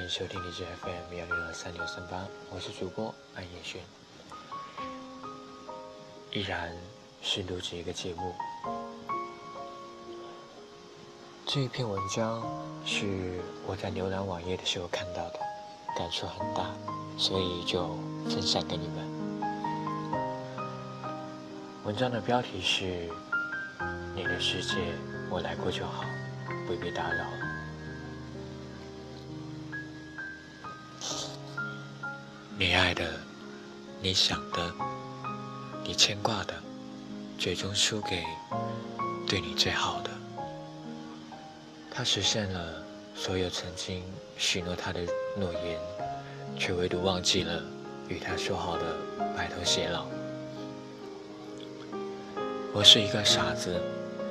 欢迎收听荔枝 FM 幺六二三六三八，我是主播安彦轩，依然是录制一个节目。这一篇文章是我在浏览网页的时候看到的，感触很大，所以就分享给你们。文章的标题是“你的世界我来过就好，不必打扰”。你爱的，你想的，你牵挂的，最终输给对你最好的。他实现了所有曾经许诺他的诺言，却唯独忘记了与他说好的白头偕老。我是一个傻子，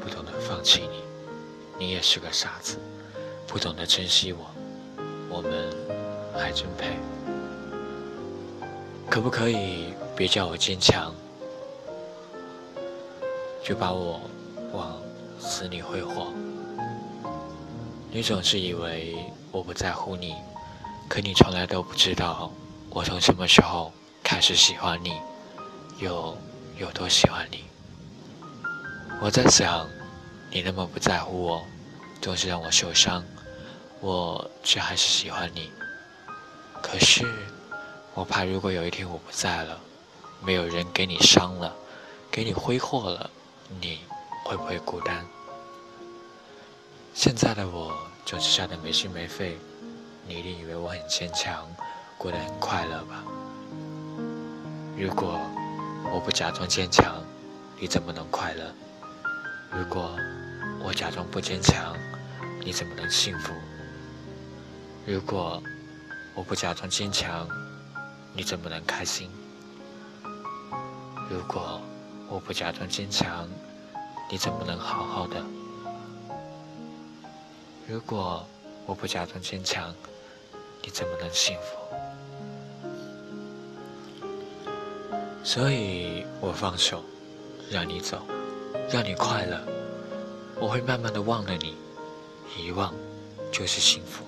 不懂得放弃你；你也是个傻子，不懂得珍惜我。我们还真配。可不可以别叫我坚强，就把我往死里挥霍？你总是以为我不在乎你，可你从来都不知道我从什么时候开始喜欢你，又有多喜欢你。我在想，你那么不在乎我，总是让我受伤，我却还是喜欢你。可是。我怕，如果有一天我不在了，没有人给你伤了，给你挥霍了，你会不会孤单？现在的我总是笑得没心没肺，你一定以为我很坚强，过得很快乐吧？如果我不假装坚强，你怎么能快乐？如果我假装不坚强，你怎么能幸福？如果我不假装坚强，你怎么能开心？如果我不假装坚强，你怎么能好好的？如果我不假装坚强，你怎么能幸福？所以我放手，让你走，让你快乐。我会慢慢的忘了你，遗忘就是幸福。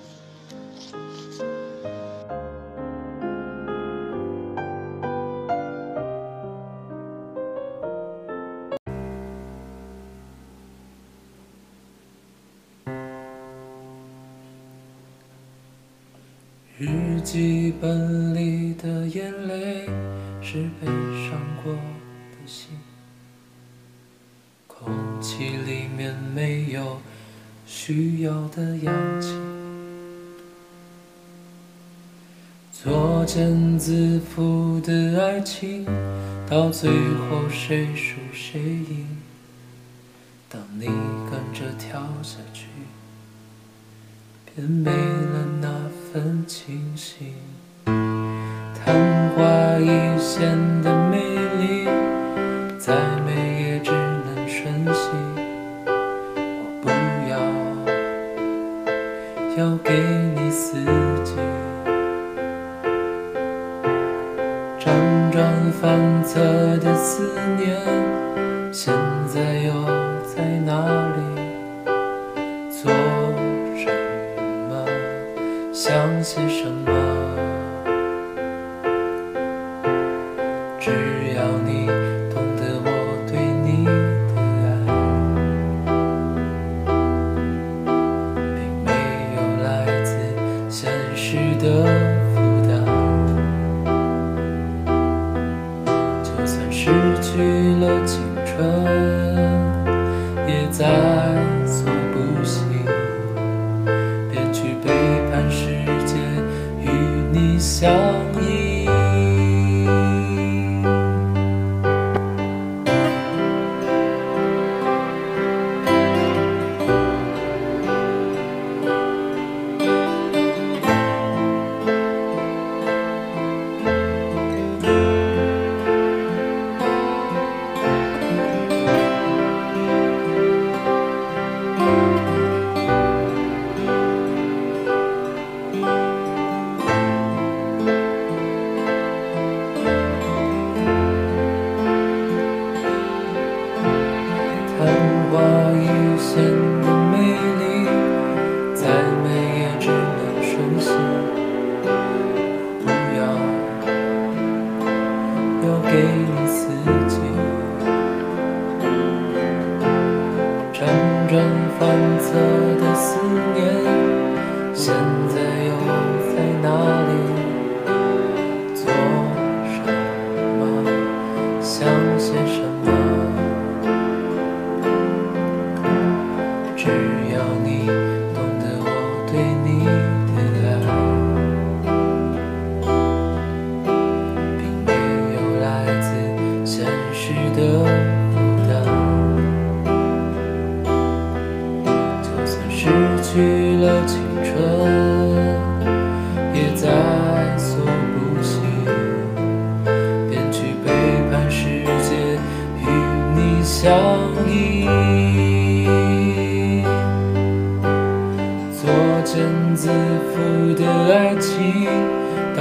日记本里的眼泪是悲伤过的心，空气里面没有需要的氧气，作茧自缚的爱情，到最后谁输谁赢？当你跟着跳下去。便没了那很清晰，昙花一现的美丽，再美也只能瞬息。我不要，要给你四季，辗转反侧的思念，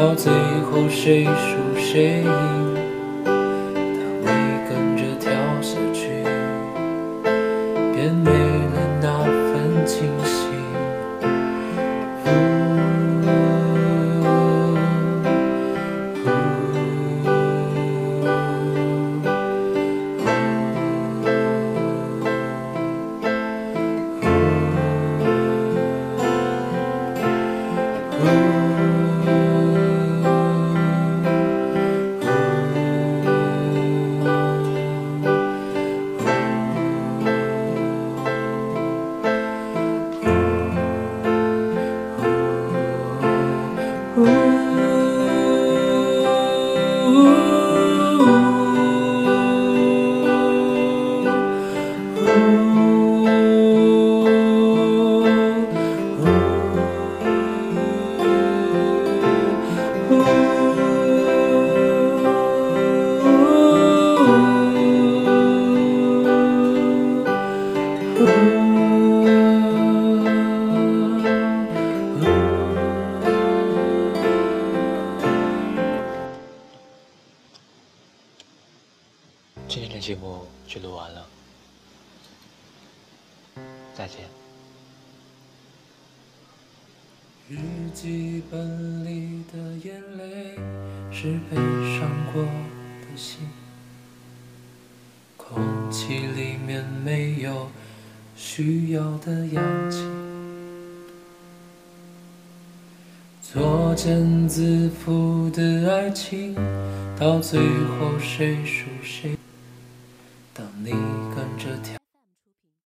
到最后谁输谁赢？完了，再见。日记本里的眼泪是悲伤过的心，空气里面没有需要的氧气，作茧自缚的爱情，到最后谁输谁？当你跟着跳。